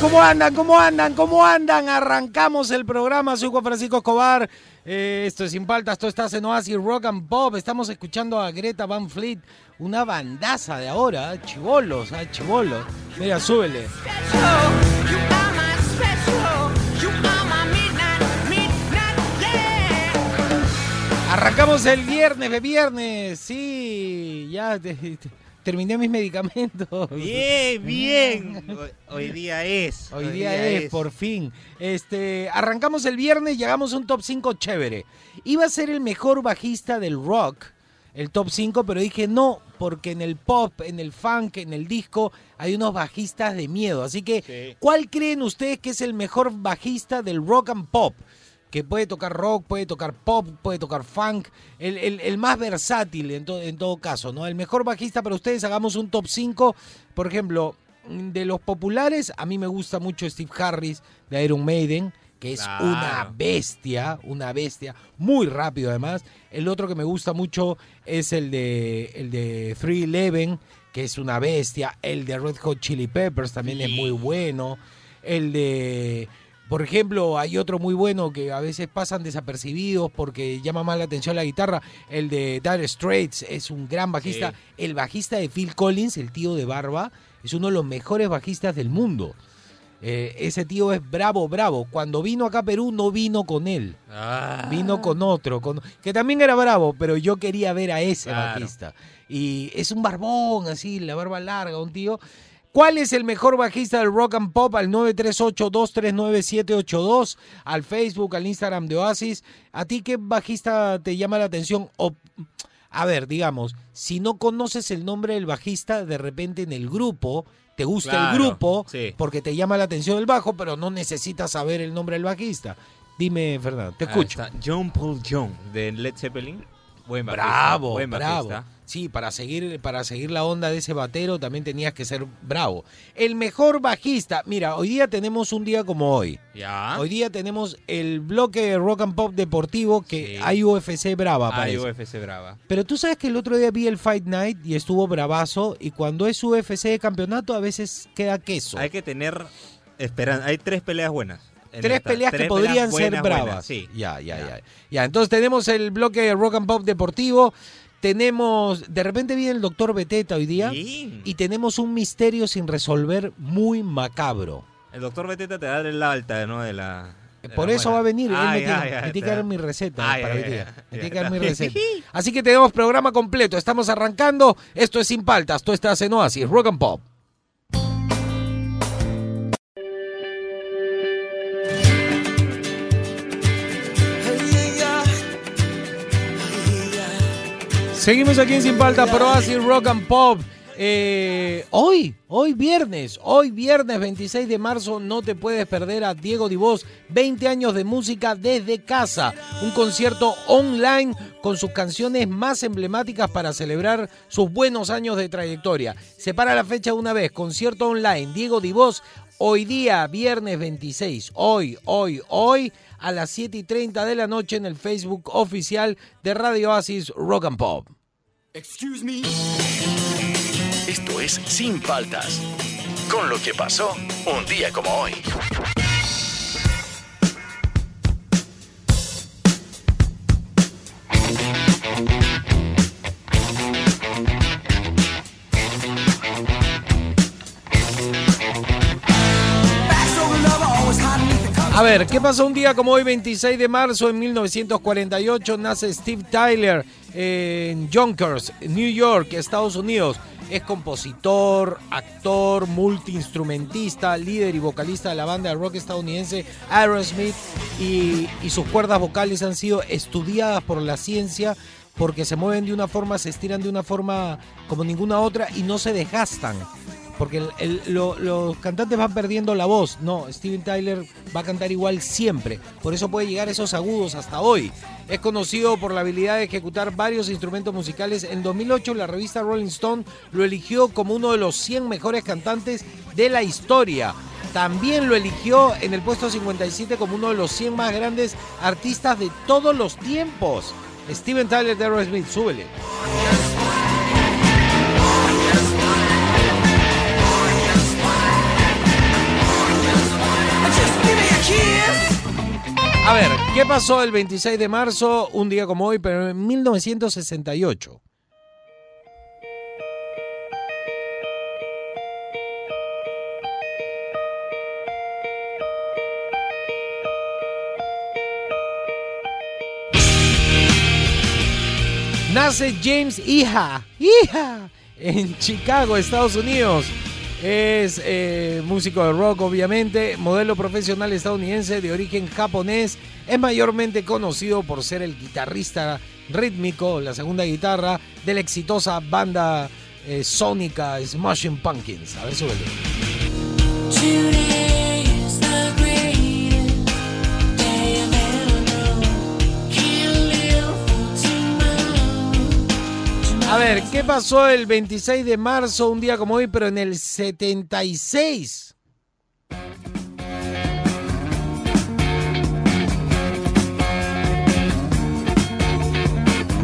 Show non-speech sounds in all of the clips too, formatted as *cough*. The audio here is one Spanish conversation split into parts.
¿Cómo andan? ¿Cómo andan? ¿Cómo andan? Arrancamos el programa, soy Juan Francisco Escobar. Eh, esto es Sin Paltas, esto está en Oasis Rock and Pop. Estamos escuchando a Greta Van Fleet, una bandaza de ahora, ¿eh? chivolos, ¿eh? chivolos. Mira, súbele. Arrancamos el viernes, de viernes, sí, ya te- terminé mis medicamentos. Bien, *laughs* bien. Hoy, día es. Hoy día, es, por fin. Este, arrancamos el viernes, llegamos a un top 5 chévere. Iba a ser el mejor bajista del rock, el top 5, pero dije no, porque en el pop, en el funk, en el disco, hay unos bajistas de miedo. Así que, Sí. ¿cuál creen ustedes que es el mejor bajista del rock and pop? Que puede tocar rock, puede tocar pop, puede tocar funk, el, el- el más versátil en, to- en todo caso, ¿no? El mejor bajista para ustedes, hagamos un top 5. Por ejemplo, de los populares, a mí me gusta mucho Steve Harris de Iron Maiden, que es Claro. una bestia, una bestia, muy rápido además. El otro que me gusta mucho es el de el de 311, que es una bestia. El de Red Hot Chili Peppers también es muy bueno. El de por ejemplo, hay otro muy bueno que a veces pasan desapercibidos porque llama más la atención la guitarra. El de Dire Straits es un gran bajista. Sí. El bajista de Phil Collins, el tío de Barba, es uno de los mejores bajistas del mundo. Eh, ese tío es bravo, bravo. Cuando vino acá a Perú no vino con él, Ah. vino con otro, con, que también era bravo, pero yo quería ver a ese Claro. bajista. Y es un barbón, así, la barba larga, un tío. ¿Cuál es el mejor bajista del rock and pop? Al 938-239-782, al Facebook, al Instagram de Oasis. ¿A ti qué bajista te llama la atención? O, a ver, digamos, si no conoces el nombre del bajista, de repente en el grupo, te gusta el grupo, sí. porque te llama la atención el bajo, pero no necesitas saber el nombre del bajista. Dime, Fernando, te escucho. John Paul John de Led Zeppelin. Buen bajista. Bravo, buen bravo. Sí, para seguir, para seguir la onda de ese batero también tenías que ser bravo. El mejor bajista, mira, hoy día tenemos un día como hoy. Ya. Hoy día tenemos el bloque de rock and pop deportivo que Sí. hay UFC brava, parece. UFC Brava. Pero tú sabes que el otro día vi el Fight Night y estuvo bravazo y cuando es UFC de campeonato a veces queda queso. Hay que tener esperanza. Hay tres peleas buenas. en Tres esta. peleas que podrían ser buenas, bravas. buenas, Sí. Ya, ya, ya, ya. entonces tenemos el bloque de rock and pop deportivo. Tenemos, de repente viene el doctor Beteta hoy día y tenemos un misterio sin resolver muy macabro. El doctor Beteta te da el alta, ¿no? De la. Por eso buena. va a venir, él me, tiene, me que dar da- mi receta para hoy día. Me tiene que dar mi receta. *laughs* Así que tenemos programa completo, estamos arrancando. Esto es Sin Paltas, tú estás en Oasis, Rock and Pop. Seguimos aquí en Sin Paltas, por Oasis, Rock and Pop. Eh, hoy, hoy viernes, hoy viernes 26 de marzo, no te puedes perder a Diego Divos, 20 años de música desde casa, un concierto online con sus canciones más emblemáticas para celebrar sus buenos años de trayectoria. Separa la fecha una vez, concierto online, Diego Divos, hoy día, viernes 26, hoy, hoy, hoy, a las 7 y 30 de la noche en el Facebook oficial de Radio Oasis Rock and Pop. Esto es Sin Paltas. Con lo que pasó un día como hoy. A ver, ¿qué pasó un día como hoy, 26 de marzo en 1948? Nace Steve Tyler en Yonkers, New York, Estados Unidos. Es compositor, actor, multiinstrumentista, líder y vocalista de la banda de rock estadounidense Aerosmith y, y sus cuerdas vocales han sido estudiadas por la ciencia porque se mueven de una forma, se estiran de una forma como ninguna otra y no se desgastan. Porque los cantantes van perdiendo la voz. No, Steven Tyler va a cantar igual siempre. Por eso puede llegar a esos agudos hasta hoy. Es conocido por la habilidad de ejecutar varios instrumentos musicales. En 2008 la revista Rolling Stone lo eligió como uno de los 100 mejores cantantes de la historia. También lo eligió en el puesto 57 como uno de los 100 más grandes artistas de todos los tiempos. Steven Tyler de Aerosmith, súbele. A ver, ¿qué pasó el 26 de marzo, un día como hoy, pero en 1968? Nace James Hija, hija, en Chicago, Estados Unidos. Es eh, músico de rock, obviamente, modelo profesional estadounidense de origen japonés. Es mayormente conocido por ser el guitarrista rítmico, la segunda guitarra de la exitosa banda eh, sónica Smashing Pumpkins. A ver, súbele. A ver, ¿qué pasó el 26 de marzo, un día como hoy, pero en el 76?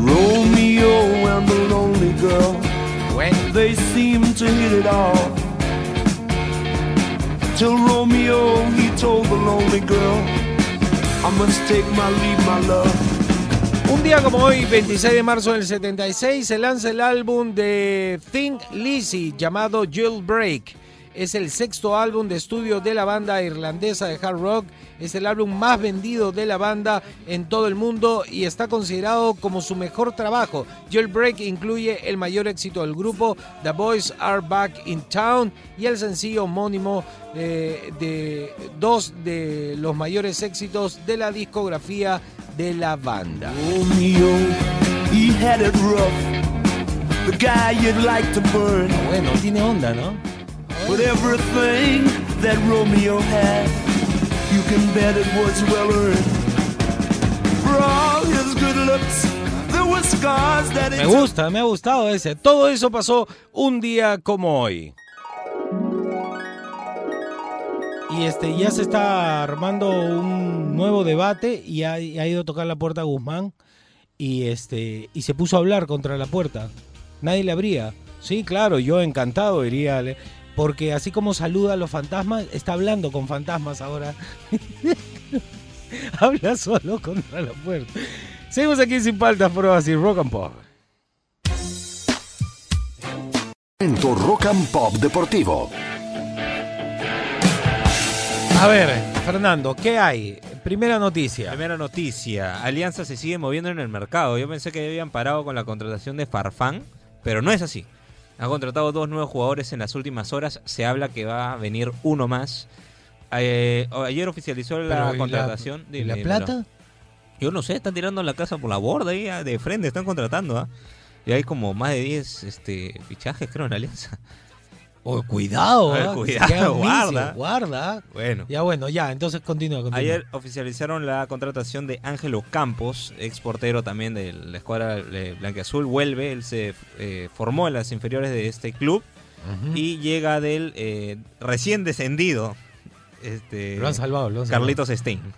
Romeo and the lonely girl, Bueno, they seem to hit it off. Till Romeo, he told the lonely girl, I must take my leave, my love. Un día como hoy, 26 de marzo del 76, se lanza el álbum de Think Lizzy llamado Jailbreak. Es el sexto álbum de estudio de la banda irlandesa de hard rock. Es el álbum más vendido de la banda en todo el mundo y está considerado como su mejor trabajo. Jailbreak incluye el mayor éxito del grupo, The Boys Are Back in Town, y el sencillo homónimo eh, de dos de los mayores éxitos de la discografía de la banda. Bueno, tiene onda, ¿no? But everything that Romeo had, you can bet it was well earned. For all his good looks, there were scars that Me gusta, me ha gustado ese. Todo eso pasó un día como hoy. Y este ya se está armando un nuevo debate y ha, ido a tocar la puerta a Guzmán y este y se puso a hablar contra la puerta. Nadie le abría. Sí, claro, yo encantado iría, porque así como saluda a los fantasmas, está hablando con fantasmas ahora. *laughs* Habla solo contra la puerta. Seguimos aquí sin paltas, pruebas y rock and pop. En tu Rock and Pop Deportivo. A ver, Fernando, ¿qué hay? Primera noticia. Primera noticia. Alianza se sigue moviendo en el mercado. Yo pensé que habían parado con la contratación de Farfán, pero no es así. Ha contratado dos nuevos jugadores en las últimas horas. Se habla que va a venir uno más. Eh, ayer oficializó Pero, la ¿y contratación. ¿Y la Dime, plata? Yo no sé, están tirando la casa por la borda ahí, ah, de frente, están contratando. ¿ah? Y hay como más de 10 este, fichajes, creo, en Alianza. Oh, cuidado, ver, cuidado, guarda. guarda. Bueno. Ya bueno, ya, entonces continúa, continúa. Ayer oficializaron la contratación de Ángelo Campos, ex portero también de la escuadra blanqueazul. Vuelve, él se eh, formó en las inferiores de este club y llega del eh, recién descendido este, lo han salvado, lo han salvado. Carlitos Stein. *laughs*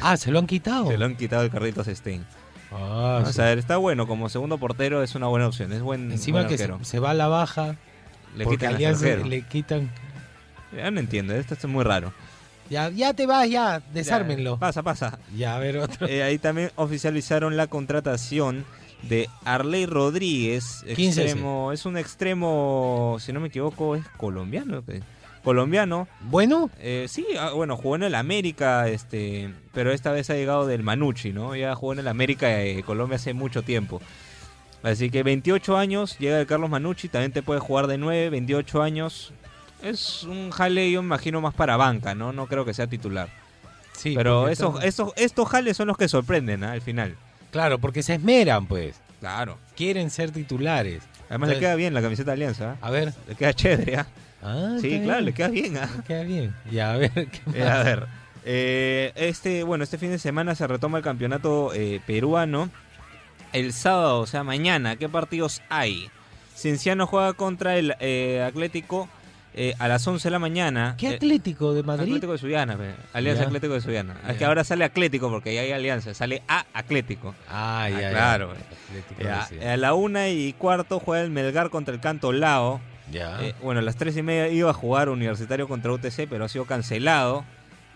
Ah, se lo han quitado. Se lo han quitado el Carlitos Stein. Ah, o sí. sea, está bueno, como segundo portero es una buena opción, es buen, Encima buen que se, se va a la baja, Le porque quitan Alianza le quitan. Ya no entiendo, esto es muy raro. Ya, ya te vas, ya, desármenlo. Ya, pasa, pasa. Ya, a ver otro. Eh, ahí también oficializaron la contratación de Arley Rodríguez, 15 extremo, es un extremo, si no me equivoco, es colombiano. Colombiano, Bueno, eh, sí, ah, bueno, jugó en el América, este, pero esta vez ha llegado del Manucci, ¿no? Ya jugó en el América de Colombia hace mucho tiempo. Así que 28 años, llega el Carlos Manucci, también te puede jugar de 9, 28 años. Es un jale, yo me imagino, más para banca, ¿no? No creo que sea titular. sí. Pero esos, esos, estos jales son los que sorprenden ¿ah? al final. Claro, porque se esmeran, pues. Claro. Quieren ser titulares. Además le queda bien la camiseta de Alianza. ¿ah? A ver. Le queda chévere, ¿ah? Ah, Sí, claro, bien. le queda bien, ¿ah? Le queda bien. Ya, a ver. ¿qué *laughs* Eh, a más? ver, eh, este, bueno, este fin de semana se retoma el campeonato eh, peruano. El sábado, o sea, mañana, ¿qué partidos hay? Cienciano juega contra el eh, Atlético eh, a las 11 de la mañana. ¿Qué Eh, Atlético de Madrid? Atlético de Sullana, pe. Alianza Ya. Atlético de Sullana. Es que ahora sale Atlético porque ya hay alianza, sale a Atlético. Ah, ya, Ah, claro. Ya, a la una y cuarto juega el Melgar contra el Canto Lao. Ya. Eh, bueno, a las tres y media iba a jugar Universitario contra UTC, pero ha sido cancelado.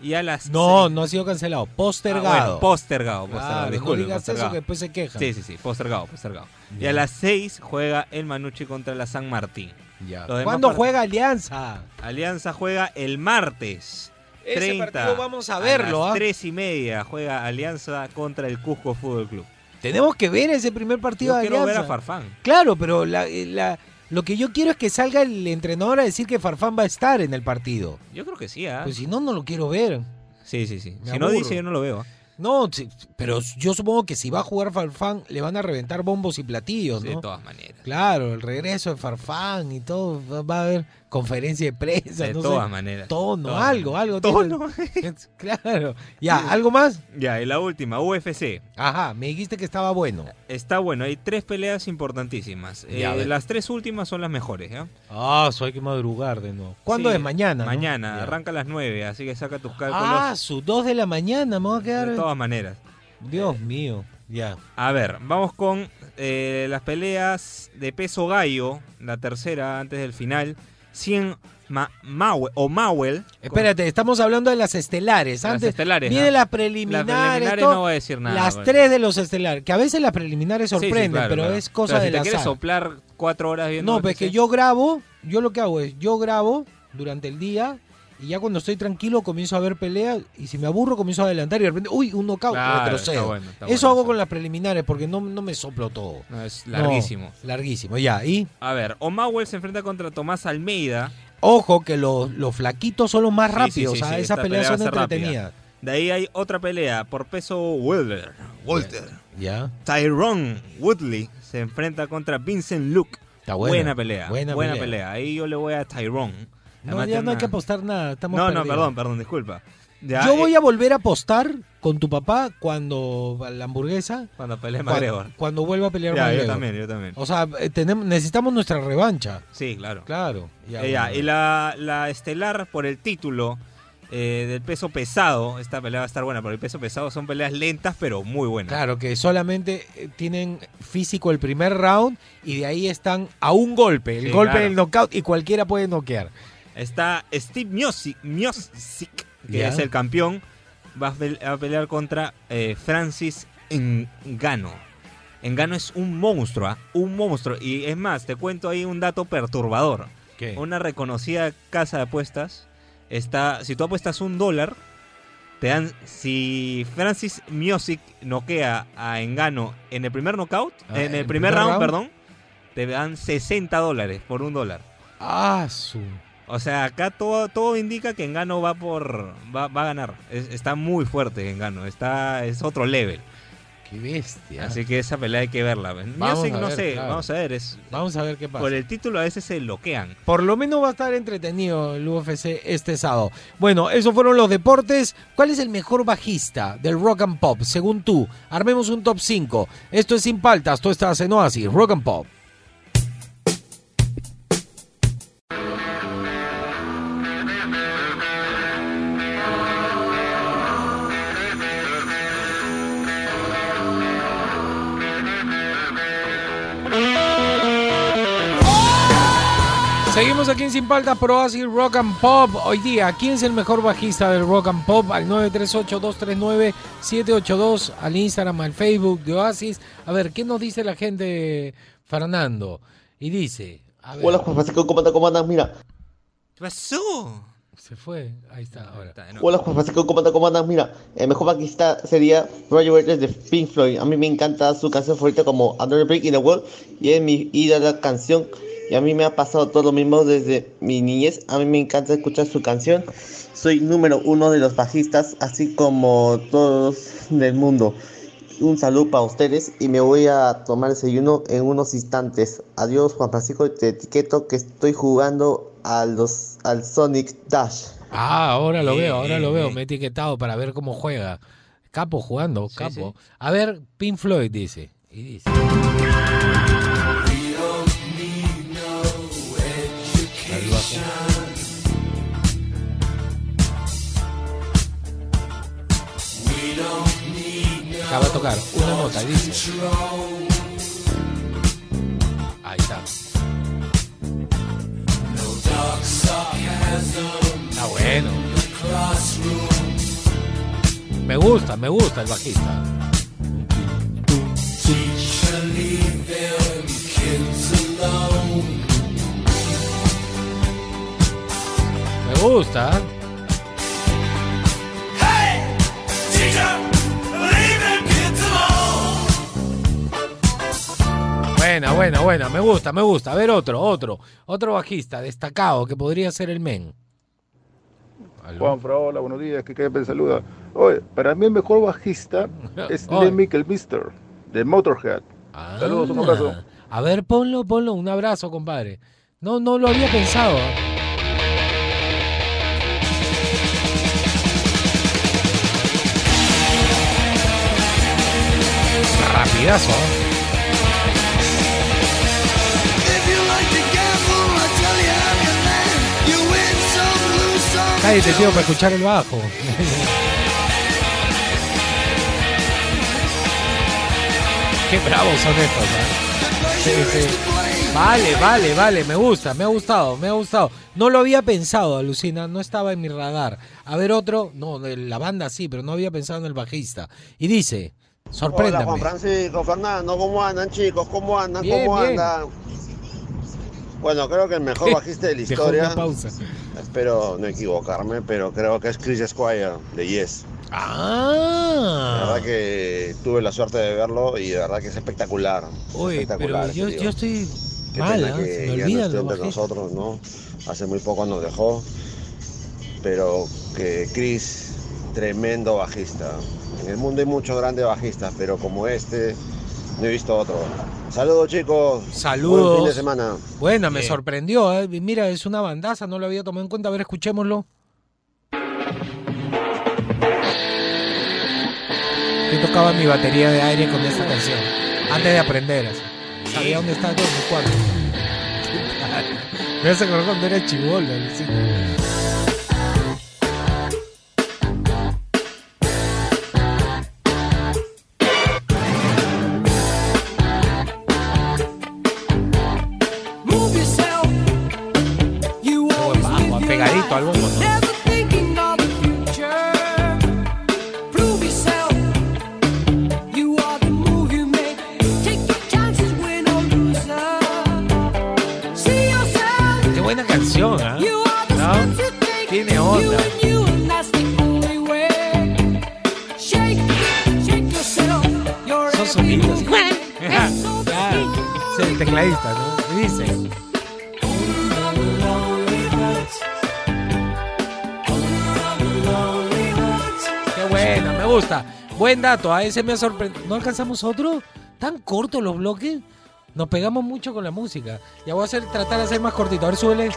Y a las no, seis- no ha sido cancelado. Ah, Postergado. bueno, postergado, postergado. Claro, no disculpe, digas eso que después se quejan. Sí, sí, sí, postergado, postergado. Y a las 6 juega el Manucci contra la San Martín. Ya. ¿Cuándo juega Alianza? Alianza juega el martes. Ese 30, partido vamos a verlo, las ¿ah? 3 y media juega Alianza contra el Cusco Fútbol Club. Tenemos que ver ese primer partido Yo de quiero ver Alianza. a Farfán. Claro, pero la- la- lo que yo quiero es que salga el entrenador a decir que Farfán va a estar en el partido. Yo creo que sí, ¿ah? Pues si no, no lo quiero ver. Sí, sí, sí. Me Si no dice, yo no lo veo. No, sí, pero yo supongo que si va a jugar Farfán, le van a reventar bombos y platillos, De ¿no? todas maneras. Claro, el regreso de Farfán y todo. Va a haber conferencia de prensa, De no todas sé. maneras. Tono, Todas algo, algo. Tono. *laughs* claro. Ya, ¿algo más? Ya, y la última, UFC. Ajá, me dijiste que estaba bueno. Está bueno, hay tres peleas importantísimas. Eh, Ya, ver. las tres últimas son las mejores, ¿ya? Ah, eso hay que madrugar de nuevo. ¿Cuándo Sí, es? Mañana. Mañana, arranca a las 9, así que saca tus cálculos Ah, sus dos de la mañana, me voy a quedar. de todas maneras. Dios mío, ya. A ver, vamos con eh, las peleas de peso gallo, la tercera antes del final. 100 Ma- Mauel, o Mauel. Espérate, estamos hablando de las estelares. Las Antes estelares, vienen ¿no? las Las preliminares. preliminares todo. no voy a decir nada. las tres de los estelares. Que a veces las preliminares Sí, sí, sorprenden, claro, pero claro. es cosa Pero de si te quieres soplar cuatro horas viendo No, pues que yo grabo, yo lo que hago es, yo grabo durante el día y ya cuando estoy tranquilo comienzo a ver peleas y si me aburro comienzo a adelantar y de repente, uy, un knockout, Claro, retrocedo. está bueno, está Eso bueno, hago con las preliminares porque no, no me soplo todo. No, es No, larguísimo. larguísimo, ya. Y A ver, O'Mauel se enfrenta contra Tomás Almeida. ojo que los, los flaquitos son los más Sí, sí, rápidos, sí, o sea, sí, esas peleas pelea son rápida. entretenidas. De ahí hay otra pelea por peso Welter. Walter. Ya. Tyrone Woodley se enfrenta contra Vincent Luke. Está buena. buena pelea. Buena Buena, pelea. pelea. Ahí yo le voy a Tyrone. No, ya no hay que apostar nada, estamos No, no, perdidos. perdón, perdón, disculpa. Ya, Yo eh, voy a volver a apostar con tu papá cuando la hamburguesa, Cuando pelee McGregor. cuando vuelva a pelear Ya, yo McGregor. también, yo también. O sea, eh, tenemos, necesitamos nuestra revancha. Sí, claro. Claro. Ya, Eh, bueno. y la, la estelar por el título eh, del peso pesado, esta pelea va a estar buena, porque el peso pesado son peleas lentas, pero muy buenas. Claro, que solamente eh, tienen físico el primer round y de ahí están a un golpe. El Sí, golpe claro. del knockout y cualquiera puede noquear. Está Steve Miosic, Miosic, que es el campeón, va a, pe- a pelear contra eh, Francis Engano. Engano es un monstruo, ¿ah? un monstruo. Y es más, te cuento ahí un dato perturbador. ¿Qué? Una reconocida casa de apuestas está, si tú apuestas un dólar, te dan, si Francis Miosic noquea a Engano en el primer knockout, Ah, en el ¿en primer primer round, round? perdón, te dan 60 dólares por un dólar. Ah, su. O sea, acá todo, todo indica que Engano va por va, va a ganar. Es- está muy fuerte Engano, está es otro level. Qué bestia. Así que esa pelea hay que verla. Vamos a no ver, sé, claro. vamos a ver, es Vamos a ver qué pasa. por el título a veces se bloquean. Por lo menos va a estar entretenido el UFC este sábado. Bueno, esos fueron los deportes. ¿Cuál es el mejor bajista del rock and pop, según tú? Armemos un top 5. Esto es Sin Paltas, tú estás en Oasis, Rock and Pop. Paltas por Oasis Rock and Pop. Hoy día, ¿quién es el mejor bajista del Rock and Pop? Al 938-239-782, al Instagram, al Facebook de Oasis. A ver, ¿qué nos dice la gente, Fernando? Y dice, a ver, Hola Juan Francisco, ¿cómo andas? ¿Cómo andas? Mira, ¿Qué pasó? se fue, ahí está, ahora. hola Juan Francisco, ¿cómo andas? ¿Cómo andas? Mira, el mejor bajista sería Roger Waters de Pink Floyd. A mí me encanta su canción favorita como Under the Brick in the World y es mi ídola canción. Y a mí me ha pasado todo lo mismo desde mi niñez. A mí me encanta escuchar su canción. Soy número uno de los bajistas, así como todos del mundo. un saludo para ustedes y me voy a tomar desayuno en unos instantes. Adiós, Juan Francisco, te etiqueto que estoy jugando a los, al Sonic Dash. Ah, ahora lo veo, ahora lo veo. Me he etiquetado para ver cómo juega. Capo jugando, capo. A ver, Pink Floyd dice. Y dice. Acaba de tocar una nota, dice. Ahí está. Está bueno. Me gusta, me gusta el bajista. Me gusta. Buena, buena, buena. Me gusta, me gusta. A ver otro, otro. Otro bajista destacado que podría ser el men. Aló. Juan Fra, hola, buenos días, que te saluda. Oye, para mí el mejor bajista *laughs* es. Lemmy Mister de Motorhead. Saludos, un abrazo. Ah. A ver, ponlo, ponlo. Un abrazo, compadre. No, no lo había pensado. ¿eh? Rapidazo. ¿Eh? Cállate, tío, para escuchar el bajo. Qué bravos son estos, ¿eh? Sí, sí. Vale, vale, vale, me gusta, me ha gustado, me ha gustado. No lo había pensado, Alucina, no estaba en mi radar. A ver otro, no, de la banda sí, pero no había pensado en el bajista. Y dice, Hola sorpréndame. Juan Francisco, Fernando, ¿cómo andan chicos? ¿Cómo andan? Bien, ¿Cómo bien. andan? Bueno, creo que el mejor bajista de la *laughs* historia, pausa. espero no equivocarme, pero creo que es Chris Squire de Yes. La Ah, verdad que tuve la suerte de verlo y de verdad que es espectacular. Uy, espectacular. pero yo, yo estoy Qué mal, pena ¿ah? que se me ya no entre nosotros, ¿no? Hace muy poco nos dejó, pero que Chris, tremendo bajista. En el mundo hay muchos grandes bajistas, pero como este, no he visto otro. Saludos chicos. Saludos. Buen fin de semana. Buena, me sorprendió. ¿eh? Mira, es una bandaza, no lo había tomado en cuenta. A ver, escuchémoslo. Yo tocaba mi batería de aire con esta canción. Antes de aprender. así. Sabía dónde estaba todo mi cuarto. Me hace acordar cuando era chivolo. Dato, a ese me ha sorprendido. ¿No alcanzamos otro? ¿Tan cortos los bloques? Nos pegamos mucho con la música. Ya voy a hacer, tratar de hacer más cortito. A ver, súbele.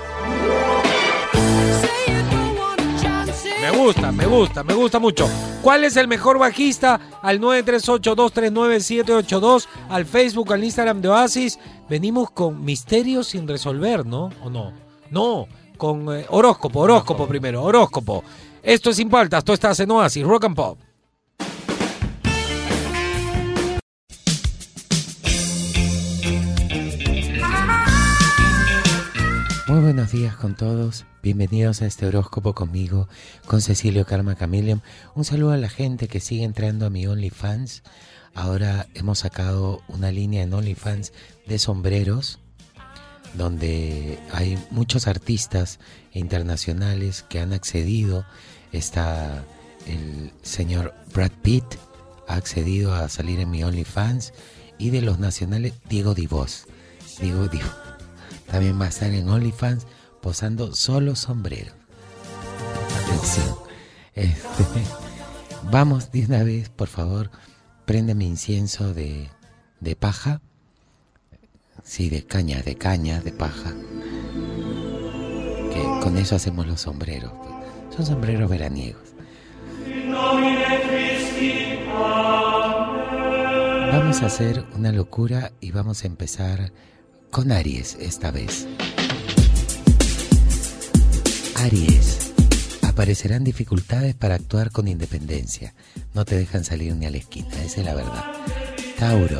Me gusta, me gusta, me gusta mucho. ¿Cuál es el mejor bajista? Al 938-239-782, al Facebook, al Instagram de Oasis. Venimos con misterios sin resolver, ¿no? ¿O no? No, con eh, horóscopo, horóscopo primero, horóscopo. Esto es Sin Paltas, tú estás en Oasis, Rock and Pop. Buenos días con todos. Bienvenidos a este horóscopo conmigo, con Cecilio Karma Chameleon. Un saludo a la gente que sigue entrando a mi OnlyFans. Ahora hemos sacado una línea en OnlyFans de sombreros, donde hay muchos artistas internacionales que han accedido. Está el señor Brad Pitt, ha accedido a salir en mi OnlyFans. Y de los nacionales, Diego Divos. Diego Divos también va a estar en OnlyFans posando solo sombrero. Atención. Este, *laughs* vamos de una vez, por favor, préndeme incienso de, de paja. Sí, de caña, de caña, de paja. Que con eso hacemos los sombreros. Son sombreros veraniegos. Vamos a hacer una locura y vamos a empezar con Aries esta vez. Aries. Aparecerán dificultades para actuar con independencia. No te dejan salir ni a la esquina, esa es la verdad. Tauro.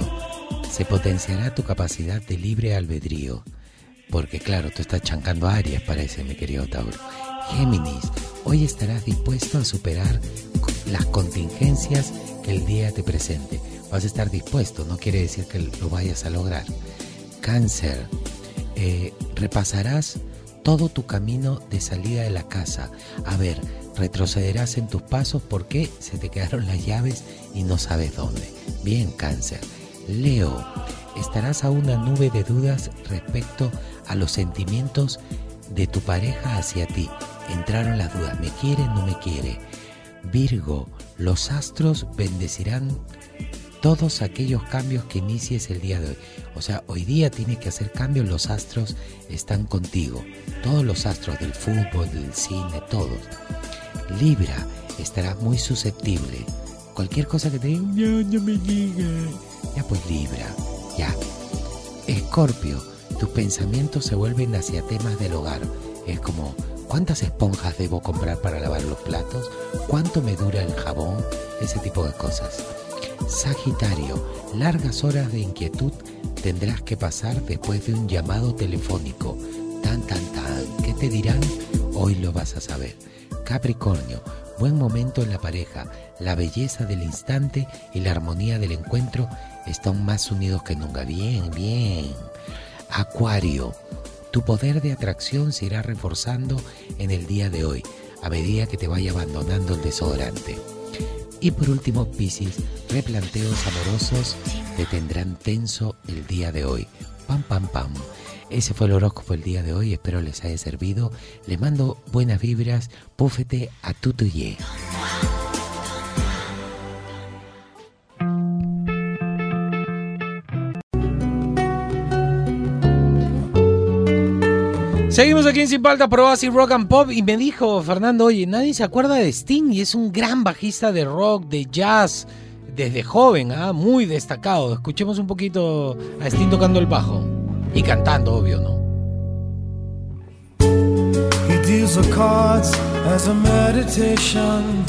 Se potenciará tu capacidad de libre albedrío. Porque claro, tú estás chancando a Aries, parece, mi querido Tauro. Géminis. Hoy estarás dispuesto a superar las contingencias que el día te presente. Vas a estar dispuesto, no quiere decir que lo vayas a lograr. Cáncer. Eh, repasarás todo tu camino de salida de la casa. A ver, retrocederás en tus pasos porque se te quedaron las llaves y no sabes dónde. Bien, cáncer. Leo, estarás a una nube de dudas respecto a los sentimientos de tu pareja hacia ti. Entraron las dudas, ¿me quiere no me quiere? Virgo, los astros bendecirán todos aquellos cambios que inicies el día de hoy. O sea, hoy día tienes que hacer cambios, los astros están contigo. Todos los astros del fútbol, del cine, todos. Libra, estarás muy susceptible. Cualquier cosa que te digan, no, no me digas. Ya pues Libra, ya. Escorpio, tus pensamientos se vuelven hacia temas del hogar. Es como, ¿cuántas esponjas debo comprar para lavar los platos? ¿Cuánto me dura el jabón? Ese tipo de cosas. Sagitario, largas horas de inquietud tendrás que pasar después de un llamado telefónico. Tan, tan, tan. ¿Qué te dirán? Hoy lo vas a saber. Capricornio, buen momento en la pareja. La belleza del instante y la armonía del encuentro están más unidos que nunca. Bien, bien. Acuario, tu poder de atracción se irá reforzando en el día de hoy, a medida que te vaya abandonando el desodorante. Y por último, Piscis, replanteos amorosos te tendrán tenso el día de hoy. Pam, pam, pam. Ese fue el horóscopo el día de hoy, espero les haya servido. Les mando buenas vibras, púfete a tutuyé. Seguimos aquí en Sin Palta Pro Así Rock and Pop y me dijo Fernando, oye, nadie se acuerda de Sting y es un gran bajista de rock, de jazz, desde joven, ¿ah? muy destacado. Escuchemos un poquito a Sting tocando el bajo y cantando, obvio, ¿no? He deals the cards as a meditation.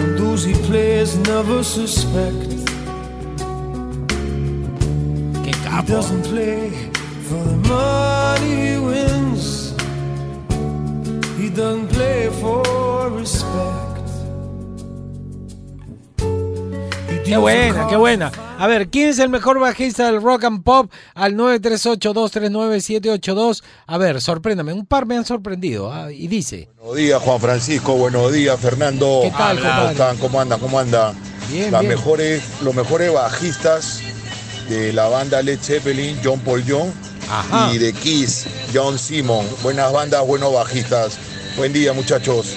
And those he plays never suspect. He doesn't play for the money he wins. He doesn't play for respect. Qué buena, qué buena. A ver, ¿quién es el mejor bajista del rock and pop? Al 938-239-782. A ver, sorpréndame. Un par me han sorprendido. ah, Y dice. Buenos días, Juan Francisco. Buenos días, Fernando. ¿Qué tal, ¿Cómo están? ¿Cómo andan? ¿Cómo andan? Bien, Las bien. mejores, los mejores bajistas de la banda Led Zeppelin, John Paul Young, Ajá. y de Kiss, John Simon. Buenas bandas, buenos bajistas. Buen día, muchachos.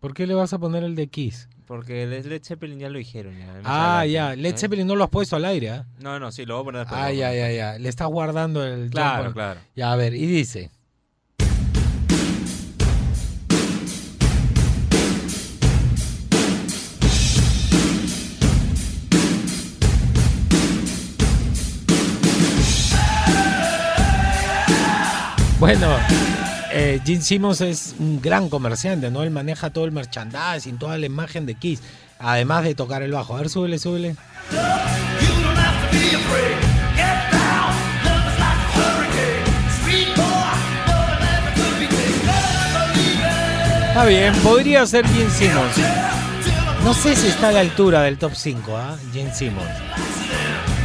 ¿Por qué le vas a poner el de Kiss? Porque Led Led Zeppelin ya lo dijeron. Ya, Ah, adelante, ya. Led ¿eh? Zeppelin no lo has puesto al aire, ¿ah? No, no, sí, lo voy a poner después. Ah, ya, ya, ya. Le estás guardando el. Claro, claro. Ya, a ver, y dice. Bueno, eh, Gene Simmons es un gran comerciante, ¿no? Él maneja todo el merchandising, toda la imagen de Kiss, además de tocar el bajo. A ver, súbele, súbele. Está bien, podría ser Gene Simmons. No sé si está a la altura del top 5, ¿ah? Gene Simmons.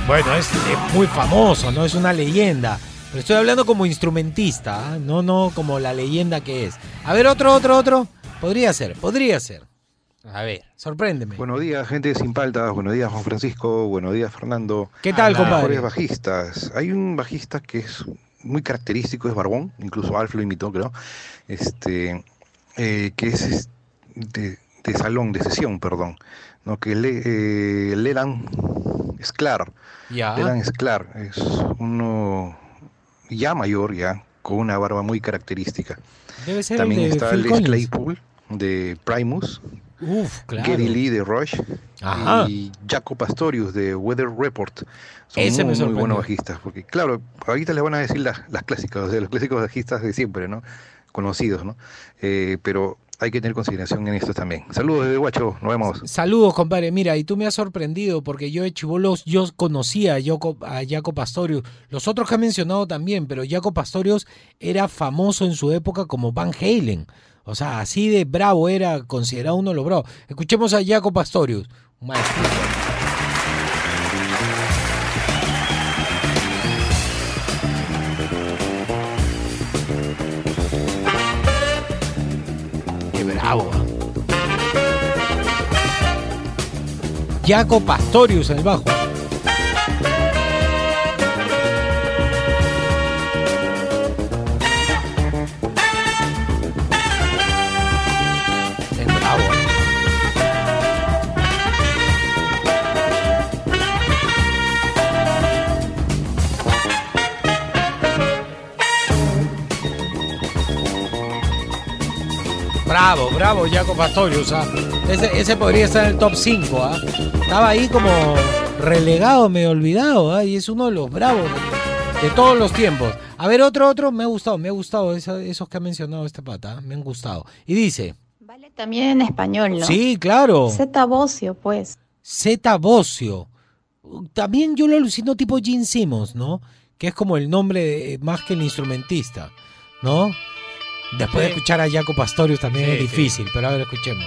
Bueno, es muy famoso, ¿no? Es una leyenda. Pero estoy hablando como instrumentista, ¿ah? no, no como la leyenda que es. A ver, otro, otro, otro. Podría ser, podría ser. A ver, sorpréndeme. Buenos días, gente de Sin Paltas. Buenos días, Juan Francisco. Buenos días, Fernando. ¿Qué tal, Los compadre? Mejores bajistas. Hay un bajista que es muy característico, es Barbón. Incluso Alf lo imitó, creo. Este, eh, que es, de- de salón, de sesión, perdón, ¿no? que le, eh, Leland Sklar. Ya. Leland Sklar es uno ya mayor, ya, con una barba muy característica. Debe ser También el de está Phil. Claypool de Primus, Uf, claro. Geddy Lee de Rush Ajá. y Jaco Pastorius de Weather Report. Son Ese muy, muy buenos bajistas, porque claro, ahorita les van a decir las, las clásicas, o sea, los clásicos bajistas de siempre, ¿no? Conocidos, ¿no? Eh, pero hay que tener consideración en esto también. Saludos desde Guacho, nos vemos. Saludos, compadre. Mira, y tú me has sorprendido porque yo de chivolos, yo conocía a, Jaco, Pastorius. Los otros que he mencionado también, pero Jaco Pastorius era famoso en su época como Van Halen. O sea, así de bravo era considerado uno de los bravos. Escuchemos a Jaco Pastorius, maestro. Jaco Pastorius en el bajo. Bravo, bravo, Jaco Pastorius. ¿ah? Ese, ese podría estar en el top 5. ¿ah? Estaba ahí como relegado, medio olvidado. ¿ah? Y es uno de los bravos de, de todos los tiempos. A ver, otro, otro. Me ha gustado, me ha gustado esa- esos que ha mencionado este pata. ¿ah? Me han gustado. Y dice, También en español, ¿no? Sí, claro. Zeta Bocio, pues. Z Bocio. También yo lo alucino tipo Gene Simmons, ¿no? Que es como el nombre de- más que el instrumentista, ¿no? Después de escuchar a Jaco Pastorius también Sí, es sí. difícil, pero a ver, escuchemos.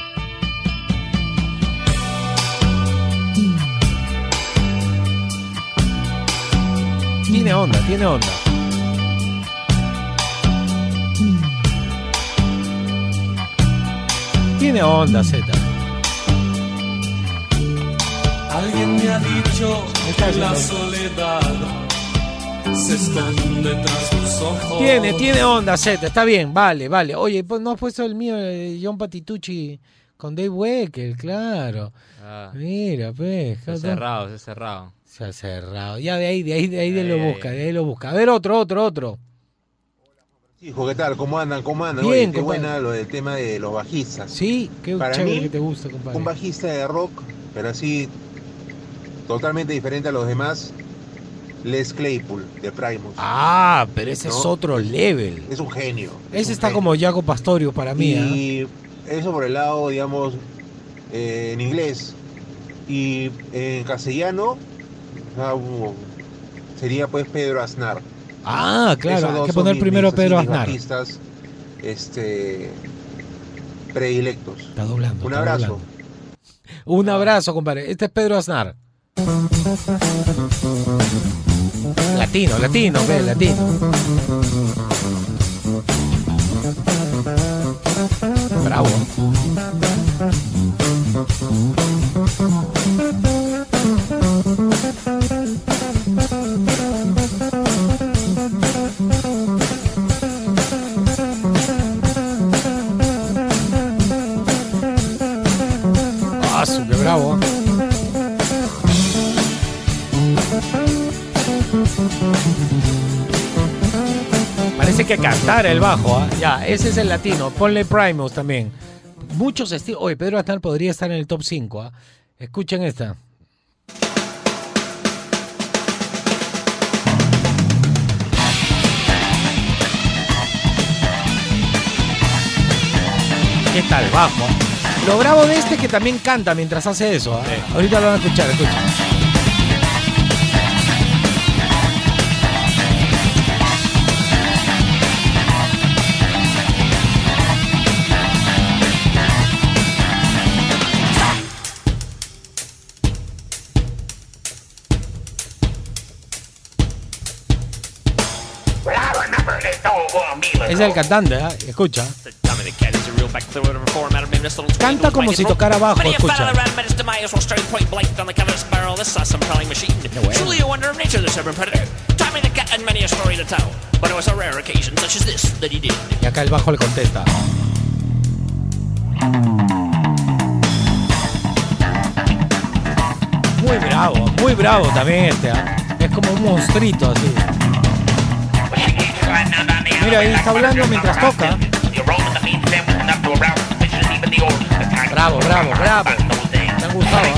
Tiene onda, tiene onda. Tiene onda, Z. Alguien me ha dicho que la soledad se esconde tras ojos. Tiene, tiene onda, Z, está bien, vale, vale. Oye, pues no has puesto el mío, eh, John Patitucci con Dave Wecker, claro. Ah, Mira, pues. se ha cerrado, se ha cerrado. Se ha cerrado. Ya de ahí, de ahí, de ahí de lo busca, de ahí lo busca. A ver, otro, otro, otro. Hijo, ¿qué tal? ¿Cómo andan? ¿Cómo andan? Bien, Oye, qué buena lo del tema de los bajistas. Sí, qué Para chévere mí, que te gusta, compadre. Un bajista de rock, pero así totalmente diferente a los demás, Les Claypool, de Primus. Ah, pero ese es otro level. Es un genio. es Ese un está genio. como Jaco Pastorius para mí. Y eso por el lado, digamos, eh, en inglés. Y en castellano ah, sería pues Pedro Aznar. Ah, claro, hay que poner mis- primero mis, Pedro Aznar. este, predilectos. Está doblando. Un está abrazo. doblando. Un abrazo, compadre. Este es Pedro Aznar. Latino, latino, ve, latino. Bravo. Que cantara el bajo, ¿ah? Ya, ese es el latino. Ponle Primus también. Muchos estilos. Oye, Pedro Aznar podría estar en el top 5, ¿ah? Escuchen esta. ¿Qué tal bajo? Lo bravo de este es que también canta mientras hace eso. ¿ah? Ahorita lo van a escuchar, escuchen. dice el cantante, ¿eh? escucha. Canta como si tocara bajo, escucha. Y acá el bajo le contesta. Muy bravo, muy bravo también este. ¿eh? Es como un monstruito así. Mira, ahí está hablando mientras toca. Bravo, bravo, bravo. Me ha gustado.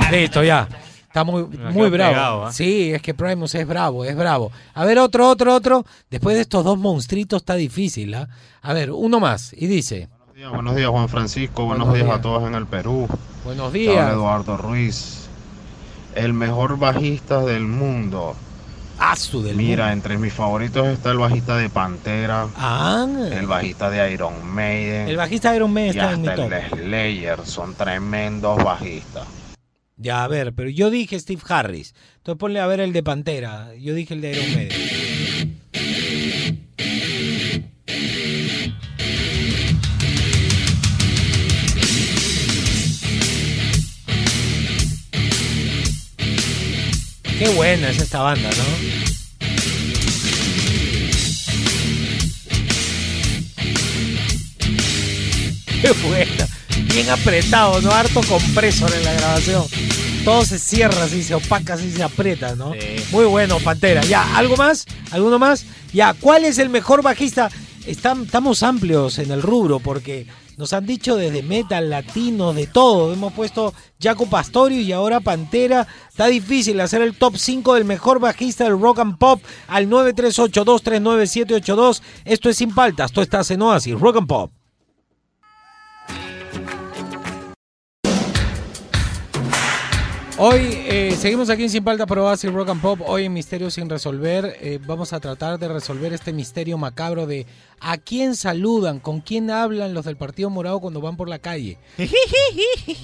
¿ah? Listo, ya. Está muy, muy bravo. pegado, ¿ah? Sí, es que Primus es bravo, es bravo. A ver, otro, otro, otro. Después de estos dos monstruitos está difícil, ¿ah? A ver, uno más. Y dice. Buenos días, Juan Francisco. Buenos, Buenos días, días. a todos en el Perú. Buenos días. habla Eduardo Ruiz, el mejor bajista del mundo. Asu del Mira, mundo. entre mis favoritos está el bajista de Pantera, Ah, el bajista de Iron Maiden el bajista de Iron y está en mi hasta top. el Slayer. Son tremendos bajistas. Ya, a ver, pero yo dije Steve Harris. Entonces ponle a ver el de Pantera. Yo dije el de Iron Maiden. Qué buena es esta banda, ¿no? *laughs* Qué buena. Bien apretado, ¿no? Harto compresor en la grabación. Todo se cierra así, se opaca así, se aprieta, ¿no? Muy bueno, Pantera. Ya, ¿algo más? ¿Alguno más? Ya, ¿cuál es el mejor bajista? Estam- estamos amplios en el rubro porque nos han dicho desde metal, latino, de todo. Hemos puesto Jaco Pastorio y ahora Pantera. Está difícil hacer el top 5 del mejor bajista del rock and pop al 938239782. Esto es Sin Paltas, tú estás en Oasis, Rock and Pop. Hoy eh, seguimos aquí en Sin Paltas por Oasis Rock and Pop. Hoy en Misterio sin resolver eh, vamos a tratar de resolver este misterio macabro de a quién saludan, con quién hablan los del Partido Morado cuando van por la calle. *laughs*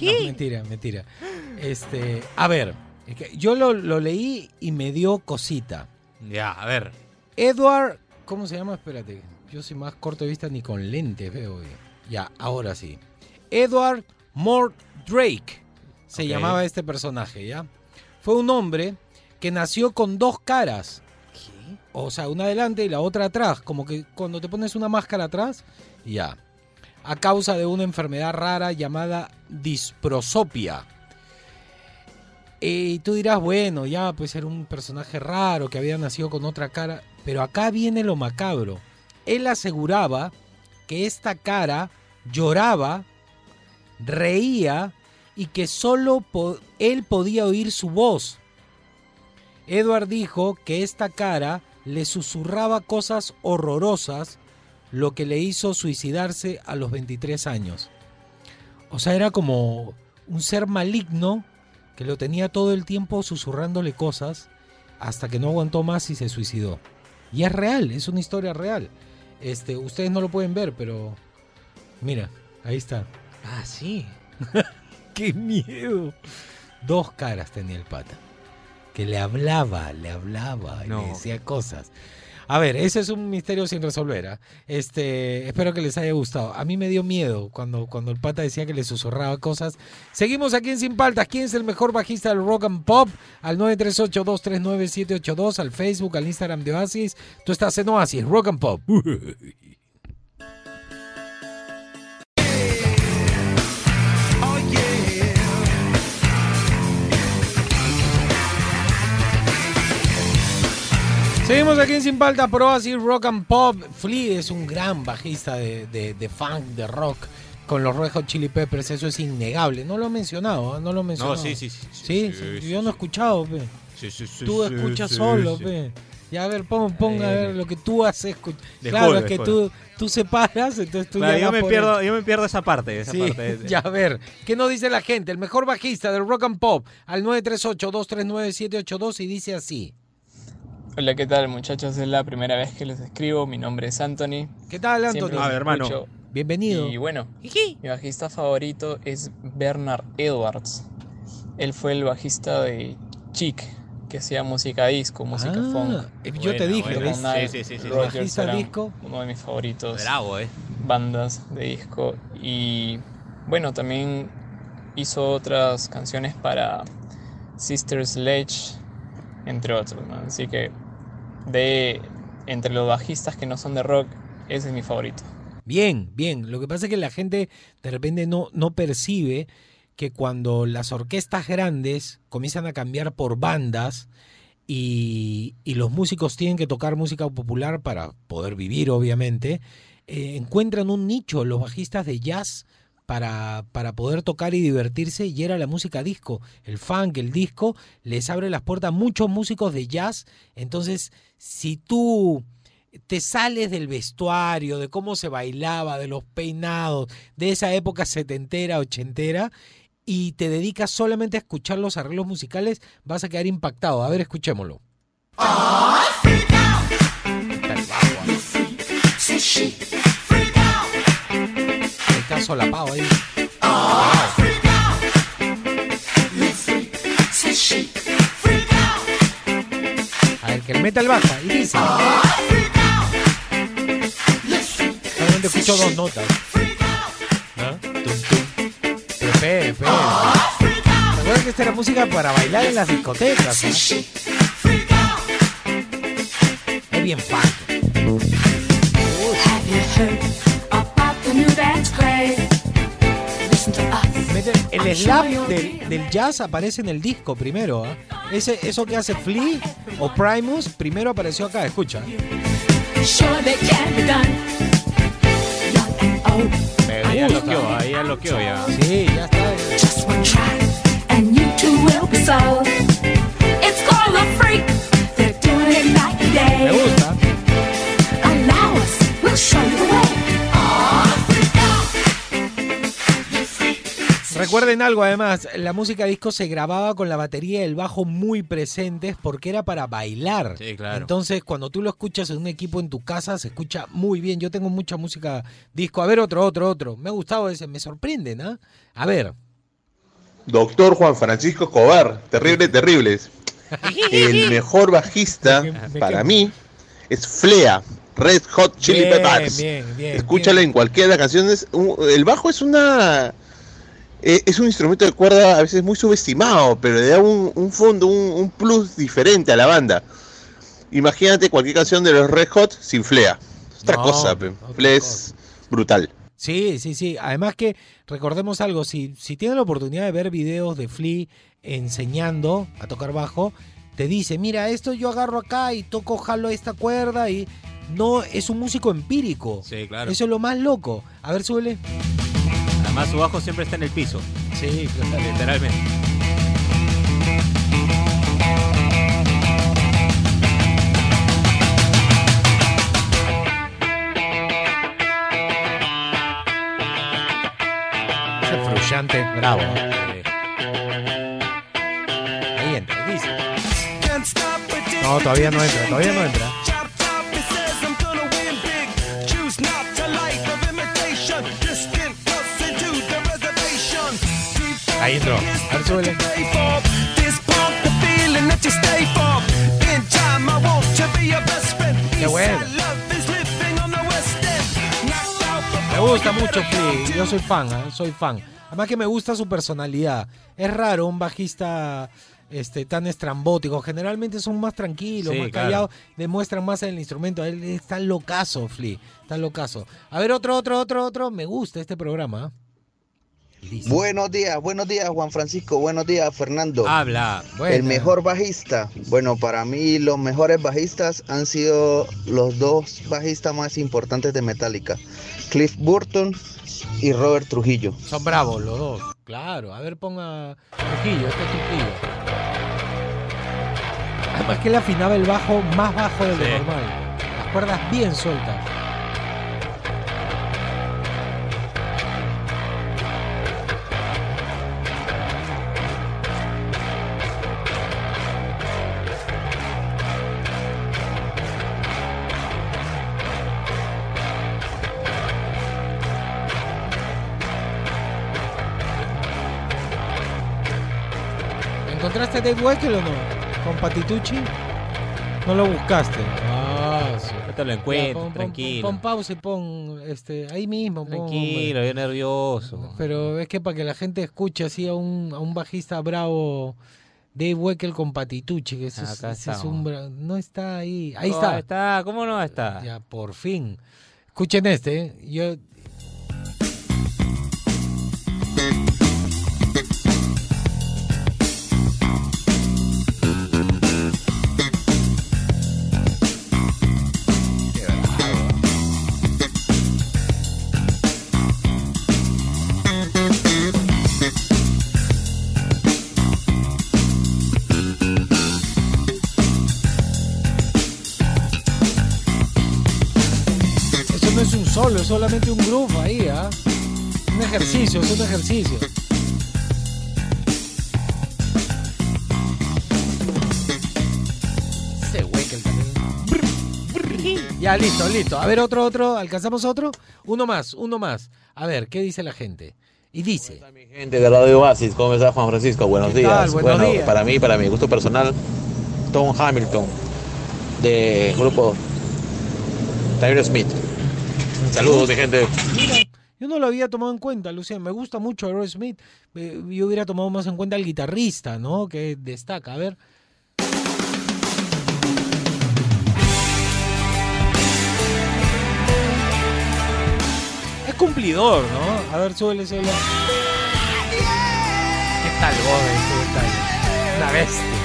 No, mentira, mentira. Este, a ver, es que yo lo, lo leí y me dio cosita. Ya, a ver. Edward, ¿cómo se llama? Espérate, yo soy más corto de vista ni con lentes veo. Ya, ahora sí. Edward Mort Drake se llamaba este personaje, ¿ya? Fue un hombre que nació con dos caras. O sea, una adelante y la otra atrás. Como que cuando te pones una máscara atrás, ya. A causa de una enfermedad rara llamada disprosopia. Y tú dirás, bueno, ya pues era un personaje raro que había nacido con otra cara. Pero acá viene lo macabro. Él aseguraba que esta cara lloraba, reía y que solo po- él podía oír su voz. Edward dijo que esta cara le susurraba cosas horrorosas, lo que le hizo suicidarse a los 23 años. O sea, era como un ser maligno que lo tenía todo el tiempo susurrándole cosas hasta que no aguantó más y se suicidó. Y es real, es una historia real. Este, ustedes no lo pueden ver, pero mira, ahí está. Ah, sí. *laughs* ¡Qué miedo! Dos caras tenía el pata. Que le hablaba, le hablaba y le decía cosas. A ver, ese es un misterio sin resolver. ¿ah? Este, espero que les haya gustado. A mí me dio miedo cuando, cuando el pata decía que le susurraba cosas. Seguimos aquí en Sin Paltas. ¿Quién es el mejor bajista del rock and pop? Al 938-239-782, al Facebook, al Instagram de Oasis. Tú estás en Oasis, Rock and Pop. *laughs* Seguimos aquí en Sin Paltas por Oasis Rock and Pop. Flea es un gran bajista de, de- de funk, de rock, con los Red Hot Chili Peppers. Eso es innegable. No lo he mencionado, ¿ah? no lo he mencionado. sí, sí, sí, Sí, sí, sí, yo no he escuchado, pe. Sí, sí, sí, Tú escuchas solo, pe. Ya, a ver, pon, pon a Eh, ver lo que tú has escuchado. Claro, joven, es que tú, tú separas, entonces tú Claro, ya yo, me pierdo, yo me pierdo esa parte. Esa parte *laughs* ya a ver, ¿qué nos dice la gente? El mejor bajista del rock and pop al 938-239-782 y dice así. Hola, ¿qué tal muchachos? Es la primera vez que les escribo. Mi nombre es Anthony. ¿Qué tal, Anthony? Siempre A ver, hermano. escucho. Bienvenido. Y bueno, mi bajista favorito es Bernard Edwards. Él fue el bajista de Chic, que hacía música disco, música Ah, funk. yo te dije. Nile Sí, sí, sí, Bajista disco. Uno de mis favoritos. Bravo, eh. Bandas de disco. Y bueno, también hizo otras canciones para Sister Sledge, entre otros. ¿no? Así que de entre los bajistas que no son de rock, ese es mi favorito. Bien, bien. Lo que pasa es que la gente de repente no, no percibe que cuando las orquestas grandes comienzan a cambiar por bandas y, y los músicos tienen que tocar música popular para poder vivir, obviamente, eh, encuentran un nicho los bajistas de jazz para, para poder tocar y divertirse y era la música disco. El funk, el disco, les abre las puertas a muchos músicos de jazz. Entonces, si tú te sales del vestuario, de cómo se bailaba, de los peinados, de esa época setentera, ochentera, y te dedicas solamente a escuchar los arreglos musicales, vas a quedar impactado. A ver, escuchémoslo. Está solapado ahí. A ver, que el metal baja y dice. Solamente escucho dos notas. Recuerda que esta era música para bailar en las discotecas. Es bien funk. El slap del, del jazz aparece en el disco primero. ¿ah? Ese, eso que hace Flea o Primus primero apareció acá, escucha. Ahí ya loqueó, ahí ya loqueó ya. Sí, ya está. Recuerden algo además, la música disco se grababa con la batería y el bajo muy presentes porque era para bailar. Sí, claro. Entonces, cuando tú lo escuchas en un equipo en tu casa, se escucha muy bien. Yo tengo mucha música disco. A ver, otro, otro, otro. Me ha gustado ese, me sorprenden, ¿ah? A ver. Doctor Juan Francisco Escobar, terrible, terribles. El *laughs* mejor bajista para mí es Flea, Red Hot Chili Bien, Peppers. bien, bien, Escúchalo en cualquiera de las canciones. Un- El bajo es una eh, es un instrumento de cuerda a veces muy subestimado, pero le da un, un fondo, un, un plus diferente a la banda. Imagínate cualquier canción de los Red Hot sin Flea. Otra No, cosa. Flea es brutal. Sí, sí, sí. Además que recordemos algo, si, si tienen la oportunidad de ver videos de Flea enseñando a tocar bajo, te dice, mira, esto yo agarro acá y toco, jalo esta cuerda y no, es un músico empírico. Sí, claro. Eso es lo más loco. A ver, súbele. Además su bajo siempre está en el piso. Sí, literalmente. Ese frullante, bravo. Ahí entra, dice. No, todavía no entra, todavía no entra. Ahí entró. A ver, súbele. Qué bueno. Me gusta mucho Flea, yo soy fan, ¿eh? soy fan. Además que me gusta su personalidad. Es raro un bajista este, tan estrambótico. Generalmente son más tranquilos, Sí, más claro. callados, demuestran más en el instrumento. Él es tan locazo, Flea, tan locazo. A ver, otro, otro, otro, otro. Me gusta este programa. Buenos días, buenos días Juan Francisco, buenos días Fernando. Habla. El mejor bajista. Bueno, para mí los mejores bajistas han sido los dos bajistas más importantes de Metallica, Cliff Burton y Robert Trujillo. Son bravos los dos. Claro, a ver, ponga Trujillo, este es Trujillo. Además que él afinaba el bajo más bajo de lo Sí. normal. Las cuerdas bien sueltas. ¿Encontraste a Dave Weckl o no? ¿Con Patitucci? No lo buscaste. Ah, sí. Te lo encuentro, pon- pon- tranquilo. Pon, pausa y pon este, ahí mismo. pon, Tranquilo, yo nervioso. Pero es que para que la gente escuche así a un, a un bajista bravo Dave Weckl con Patitucci, que ese es- ese es un no está ahí. Ahí Oh, está. está, ¿cómo no está? Ya, por fin. Escuchen este, ¿eh? yo solamente un groove ahí, ¿ah? Un ejercicio, es un ejercicio. Ese Weckl también. Ya, listo, listo. A ver, otro, otro. ¿Alcanzamos otro? Uno más, uno más. A ver, ¿qué dice la gente? Y dice. Gente de Radio Oasis, ¿cómo está Juan Francisco? Buenos días. Buenos bueno, días. para mí, para mi gusto personal, Tom Hamilton, de grupo Tyler Smith. Saludos, mi gente. Mira, yo no lo había tomado en cuenta, Luciano. Me gusta mucho Aerosmith. Eh, Yo hubiera tomado más en cuenta al guitarrista, ¿no? Que destaca. A ver. Es cumplidor, ¿no? A ver, súbele, súbele. ¿Qué tal, Gobe? ¿Qué tal? Una bestia.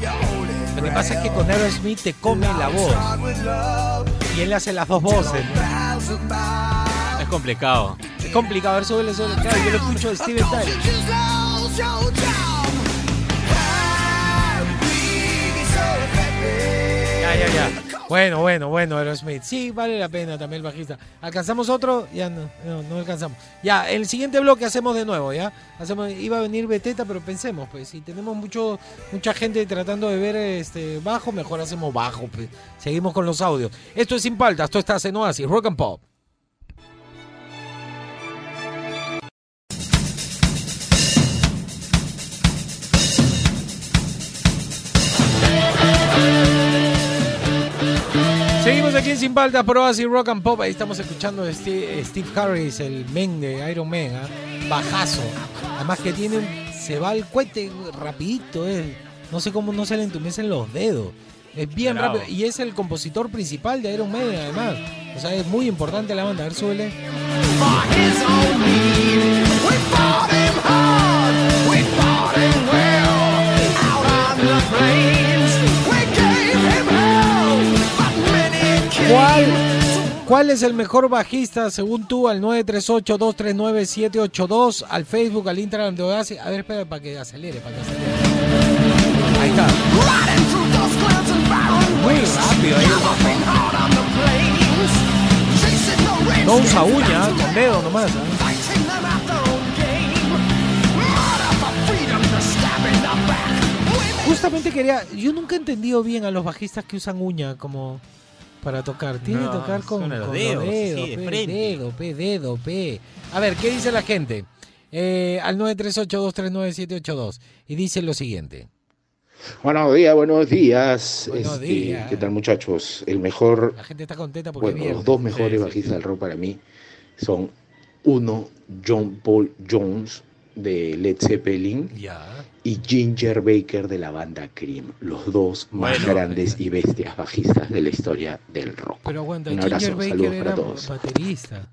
Your holy Lo que pasa es que con Aerosmith te come la voz. Y él hace las dos voces. Es complicado. Es complicado. A ver, súbele, súbele. Claro, yo lo escucho de Steven Tyler. Ya, ya, ya. Bueno, bueno, bueno, Aerosmith. Sí, vale la pena también el bajista. ¿Alcanzamos otro? Ya no, no, no alcanzamos. Ya, el siguiente bloque hacemos de nuevo, ¿ya? Hacemos, iba a venir Beteta, pero pensemos, pues, si tenemos mucho, mucha gente tratando de ver este bajo, mejor hacemos bajo, pues. Seguimos con los audios. Esto es Sin Paltas, esto está en Oasis, Rock and Pop. Aquí en Sin Paltas, por Oasis Rock and Pop. Ahí estamos escuchando a Steve, Steve Harris, el men de Iron Man, bajazo. Además que tiene un, se va al cohete rapidito, eh. no sé cómo no se le entumecen los dedos. Es bien Bravo. rápido y es el compositor principal de Iron Man además. O sea, es muy importante la banda. A ver, súbele. ¿Cuál, ¿Cuál es el mejor bajista según tú al 938-239-782, al Facebook, al Instagram de Oasis? A ver, espera para que acelere, para que acelere. Ahí está. Muy rápido ahí. No usa uña, con dedo nomás. ¿ah? Justamente quería, yo nunca he entendido bien a los bajistas que usan uña como para tocar. Tiene No, que tocar con, los con dedos, los dedos, sí, pe, dedo, pe, dedo, pe. A ver, ¿qué dice la gente? Eh, al 938-239-782. Y dice lo siguiente. Buenos días, buenos días. Buenos Este, días. ¿Qué tal muchachos? El mejor, La gente está contenta porque bueno, los dos mejores bajistas del rock para mí son uno, John Paul Jones de Led Zeppelin Ya. Y Ginger Baker de la banda Cream, los dos más Bueno. grandes y bestias bajistas de la historia del rock. Pero aguanta, Un abrazo, Ginger Baker saludos era para todos. baterista.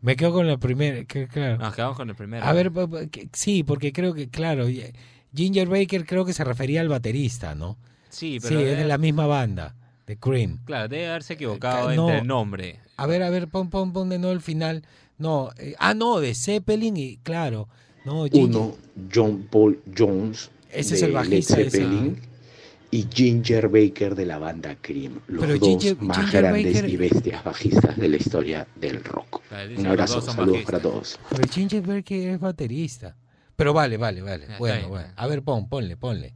Me quedo con la primera, que, claro. Nos quedamos con el primero. A ver, sí, porque creo que, claro, y- Ginger Baker creo que se refería al baterista, ¿no? Sí, Sí, pero es debe- de la misma banda, de Cream. Claro, debe haberse equivocado Eh, no. entre el nombre. A ver, a ver, pon, pon, pon de nuevo el final. No, eh, ah, no, de Zeppelin y, claro, no, Uno, John Paul Jones Ese es de el bajista Led ese. Zeppelin y Ginger Baker de la banda Cream, los Pero dos Ginger- más Ginger grandes Baker- y bestias bajistas de la historia del rock. Un abrazo, saludos bajistas. para todos. Pero Ginger Baker es baterista. Pero vale, vale, vale. Bueno, bien, bueno. A ver, pon, ponle, ponle.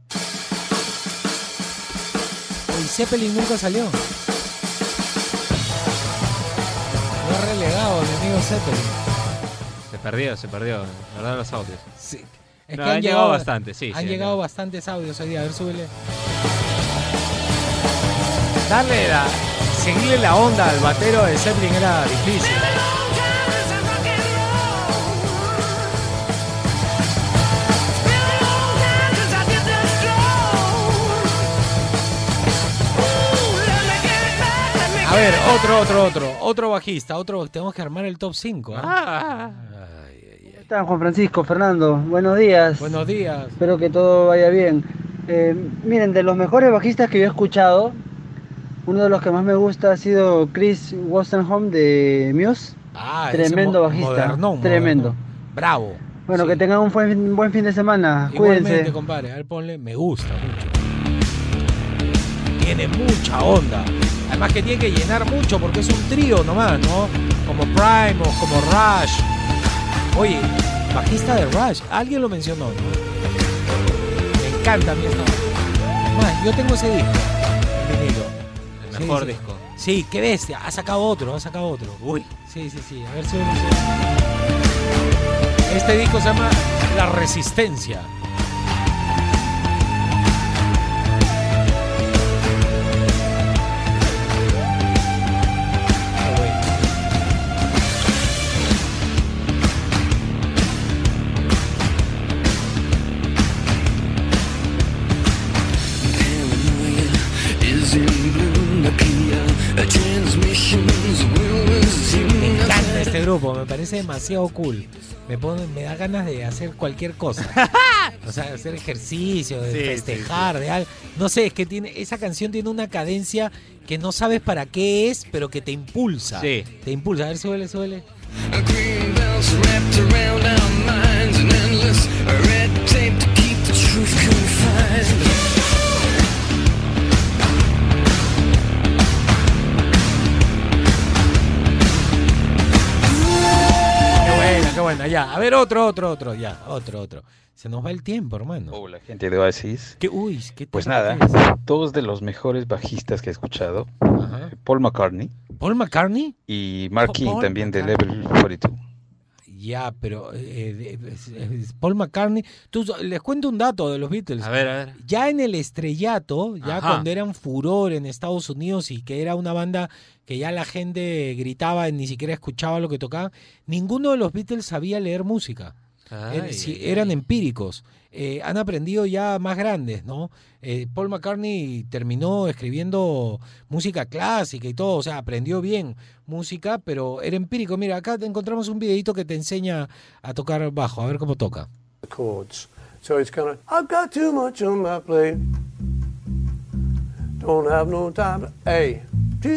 El Zeppelin nunca salió. Lo ha relegado mi amigo Zeppelin. Se perdió, se perdió. La verdad, los audios. Sí. Es No, que han llegado bastante, sí, Han sí, llegado bastantes audios hoy día. A ver, súbele. Darle la. Seguirle la onda al batero de Zeppelin era difícil. A ver, otro, otro, otro. Otro bajista. Otro. Tenemos que armar el top 5. Ah. ¿Cómo están, Juan Francisco, Fernando? Buenos días. Buenos días. Espero que todo vaya bien. Eh, miren, de los mejores bajistas que yo he escuchado, uno de los que más me gusta ha sido Chris Wolstenholme de Muse. Ah, Tremendo bajista. modernón, Tremendo. modernón. Bravo. Bueno, que tengan un buen, buen fin de semana. Igualmente, Cuídense. compadre. A ver, ponle. Me gusta mucho. Tiene mucha onda. Además que tiene que llenar mucho porque es un trío nomás, ¿no? Como Primus, como Rush. Oye, bajista de Rush. Alguien lo mencionó, ¿no? Me encanta a mí esta banda. Más, yo tengo ese disco. vinilo. El Sí, mejor sí. disco. Sí, qué bestia. Ha sacado otro, ha sacado otro. Uy. Sí, sí, sí. A ver si Este disco se llama La Resistencia. Grupo, me parece demasiado cool. Me, pone, me da ganas de hacer cualquier cosa. *laughs* O sea, hacer ejercicio, de Sí, sí, festejar, de algo. No sé, es que tiene, esa canción tiene una cadencia que no sabes para qué es, pero que te impulsa. Sí. Te impulsa. A ver, suele, suele. Ya, a ver, otro, otro, otro. Ya, otro, otro. Se nos va el tiempo, hermano. Hola, gente de Oasis. ¿Qué, uy, qué Pues nada, dos de los mejores bajistas que he escuchado. Ajá. Paul McCartney Paul McCartney. y Mark King Paul también de. Level 42. Ya, pero eh, es Paul McCartney. Tú, les cuento un dato de los Beatles. A ver, a ver. Ya en el estrellato, ya Ajá. cuando eran furor en Estados Unidos y que era una banda que ya la gente gritaba, ni siquiera escuchaba lo que tocaban, ninguno de los Beatles sabía leer música. Ay, ay, eran empíricos. Eh, han aprendido ya más grandes, ¿no? Eh, Paul McCartney terminó escribiendo música clásica y todo, o sea, aprendió bien música, pero era empírico. Mira, acá te encontramos un videito que te enseña a tocar bajo, a ver cómo toca. chords. So it's kind of, I've got too much on my plate. Don't have no time. A, Te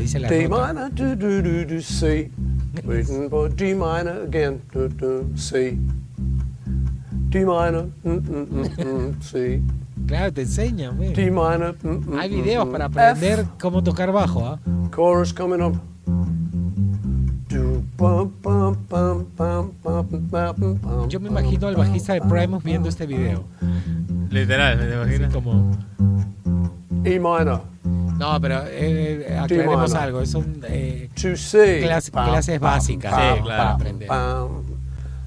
dice la D nota. minor, do do do do C. Waiting for D minor again, do do C. D minor, mm, mm, mm, mm, *laughs* C. Claro, te enseña. ve. D minor, mm, mm, Hay mm, videos mm, para F. aprender cómo tocar bajo, ¿ah? Chorus coming up. Yo me imagino al bajista de Primus viendo este video. Literal, me imagino. Así como... E minor. No, pero eh, eh, aclaremos algo. Son eh, clases pam, básicas pam, sí, para pam, aprender. pam.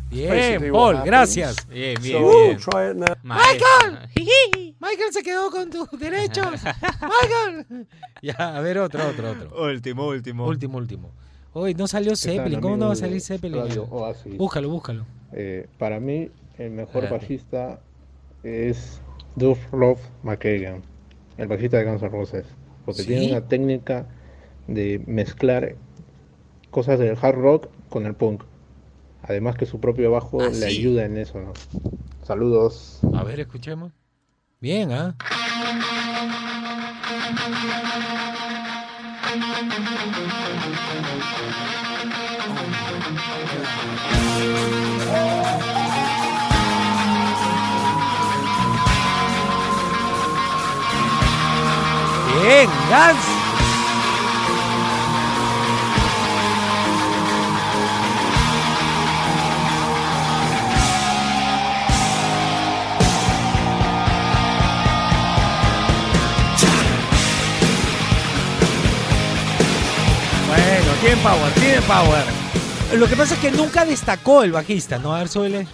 Bien, Paul, gracias. Bien, bien, So, bien. try it now. ¡Michael! Michael se quedó con tus derechos. *laughs* ¡Michael! Ya, a ver, otro, otro, otro. Último, último. Último, último. Hoy no salió Zeppelin. ¿Cómo no va a salir Zeppelin? Búscalo, búscalo. Eh, para mí, el mejor Espérate. bajista es Duff Love McKagan, el bajista de Guns N' Roses, porque ¿Sí? tiene una técnica de mezclar cosas del hard rock con el punk. Además que su propio bajo Ah, le sí. ayuda en eso, ¿no? Saludos. A ver, escuchemos. Bien, ¿ah? Bien, Venganza. Tiene power, tiene power. Lo que pasa es que nunca destacó el bajista, ¿no? A ver, súbele.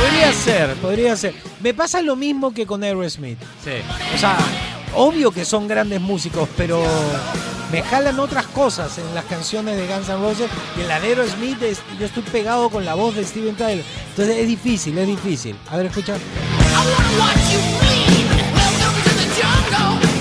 Podría ser, podría ser. Me pasa lo mismo que con Aerosmith. Sí. O sea, obvio que son grandes músicos, pero me jalan otras cosas en las canciones de Guns N' Roses y en la de Aerosmith es- yo estoy pegado con la voz de Steven Tyler. Entonces es difícil, es difícil. A ver, escucha.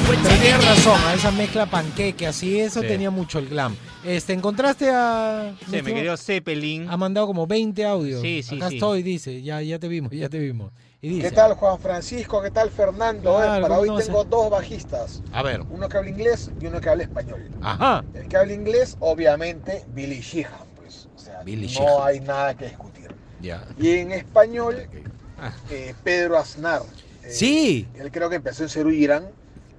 Pero tienes razón, a esa mezcla panqueque, así, eso Sí. tenía mucho el glam. Este, ¿encontraste a...? Sí, me querido Zeppelin. Ha mandado como 20 audios. Sí, sí, Acá sí. estoy, dice. Ya, ya te vimos, ya te vimos. Y dice, ¿Qué tal Juan Francisco? ¿Qué tal Fernando? Claro, para ¿cómo hoy no tengo dos bajistas. A ver. Uno que habla inglés y uno que habla español. Ajá. El que habla inglés, obviamente, Billy Sheehan. Pues, o sea, Billy no Sheehan. hay nada que discutir. Ya. Y en español, eh, Pedro Aznar. Eh, Sí. Él creo que empezó en Cerú Irán.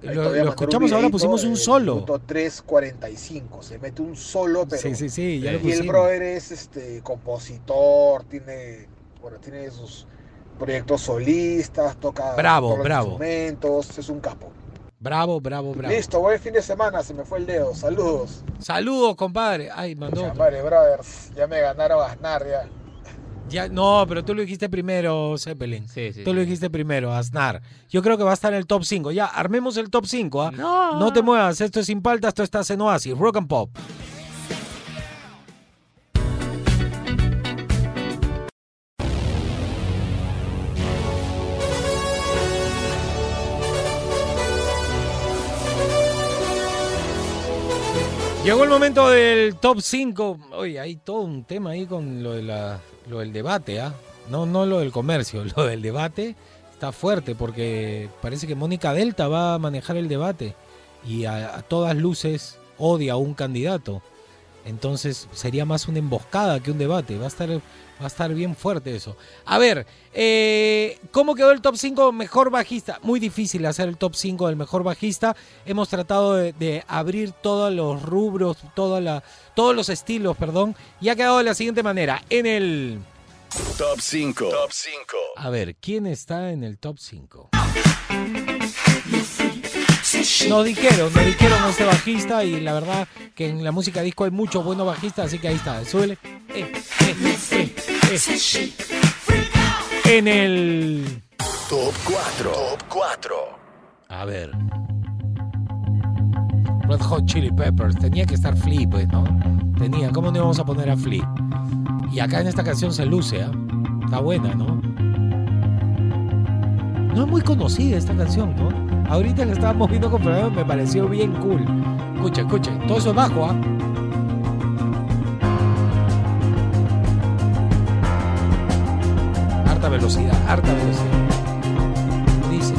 Lo- a lo escuchamos ahora, pusimos un solo. Minuto 3.45. Se mete un solo, pero. Sí, sí, sí, ya lo Y el brother es este, compositor, tiene, bueno, tiene sus proyectos solistas, toca Bravo, todos los bravo. instrumentos, es un capo. Bravo, bravo, bravo. Listo, buen fin de semana, se me fue el dedo. Saludos. Saludos, compadre. Ay, mandó. otro. Madre, brothers, ya me ganaron Aznar ya. Ya, no, pero tú lo dijiste primero, Zeppelin. Sí, sí, Tú lo dijiste primero, Aznar. Yo creo que va a estar en el top 5. Ya, armemos el top 5. ¿ah? No. te muevas, esto es sin palta, esto está en Oasis, Rock and Pop. Llegó el momento del top 5. Oye, hay todo un tema ahí con lo, de lo del debate, ¿ah? No, no lo del comercio, *laughs* lo del debate está fuerte porque parece que Mónica Delta va a manejar el debate y a todas luces odia a un candidato. Entonces sería más una emboscada que un debate. Va a estar, va a estar bien fuerte eso. A ver, eh, ¿cómo quedó el top 5 mejor bajista? Muy difícil hacer el top 5 del mejor bajista. Hemos tratado de, de abrir todos los rubros, toda la, todos los estilos, perdón. Y ha quedado de la siguiente manera. En el... Top 5. Top 5. A ver, ¿quién está en el top 5? Nos dijeron, nos dijeron este bajista y la verdad que en la música disco hay muchos buenos bajistas, así que ahí está, súbele. Eh, eh, eh, eh. *laughs* En el... Top 4. Top 4. A ver. Red Hot Chili Peppers, tenía que estar Flea, pues, ¿no? Tenía, ¿cómo no íbamos a poner a Flea? Y acá en esta canción se luce, ¿ah? Está buena, ¿no? No es muy conocida esta canción, ¿no? Ahorita la estábamos viendo con Fernando, me pareció bien cool. Escucha, escucha, todo eso es bajo, ¿ah? Velocidad, harta velocidad. Dice.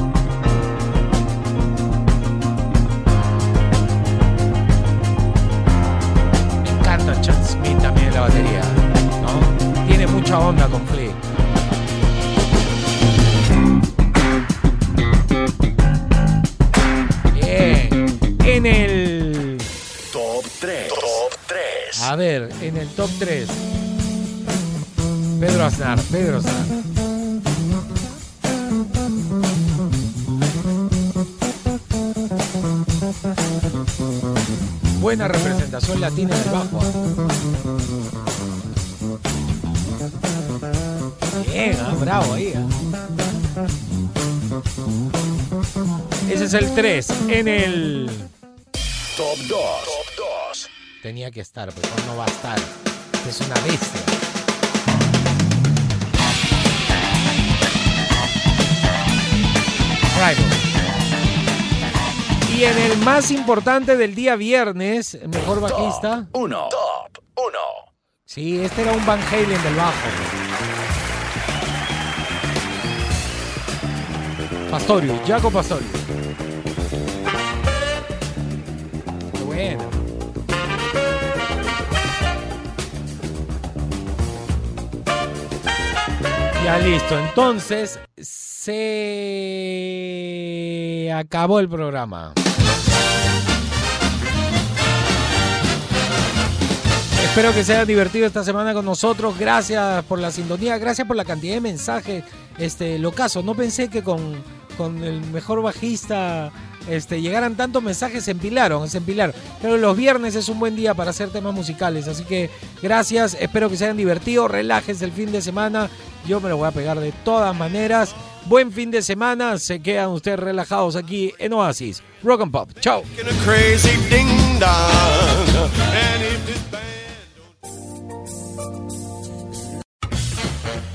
Me encanta Chad Smith también en la batería, ¿no? Tiene mucha onda con Flea. Bien. En el. Top 3. Top 3. A ver, en el top 3. Pedro Aznar, Pedro Aznar. Buena representación latina del bajo. Bien, ah, bravo ahí. ah. Ese es el 3. En el. Top 2. Top 2. Tenía que estar, pero no va a estar. Es una bestia. Primal. Y en el más importante del día viernes, mejor bajista. 1. Top 1. Sí, este era un Van Halen del bajo. Pastorio, Jaco Pastorio. Qué bueno. Ya listo, entonces se acabó el programa. Espero que se hayan divertido esta semana con nosotros. Gracias por la sintonía, gracias por la cantidad de mensajes. Este, locazo, no pensé que con, con el mejor bajista este, llegaran tantos mensajes, se empilaron, se empilaron. Pero los viernes es un buen día para hacer temas musicales, así que gracias, espero que se hayan divertido, relájense el fin de semana, yo me lo voy a pegar de todas maneras. Buen fin de semana, se quedan ustedes relajados aquí en Oasis. Rock and Pop, chao.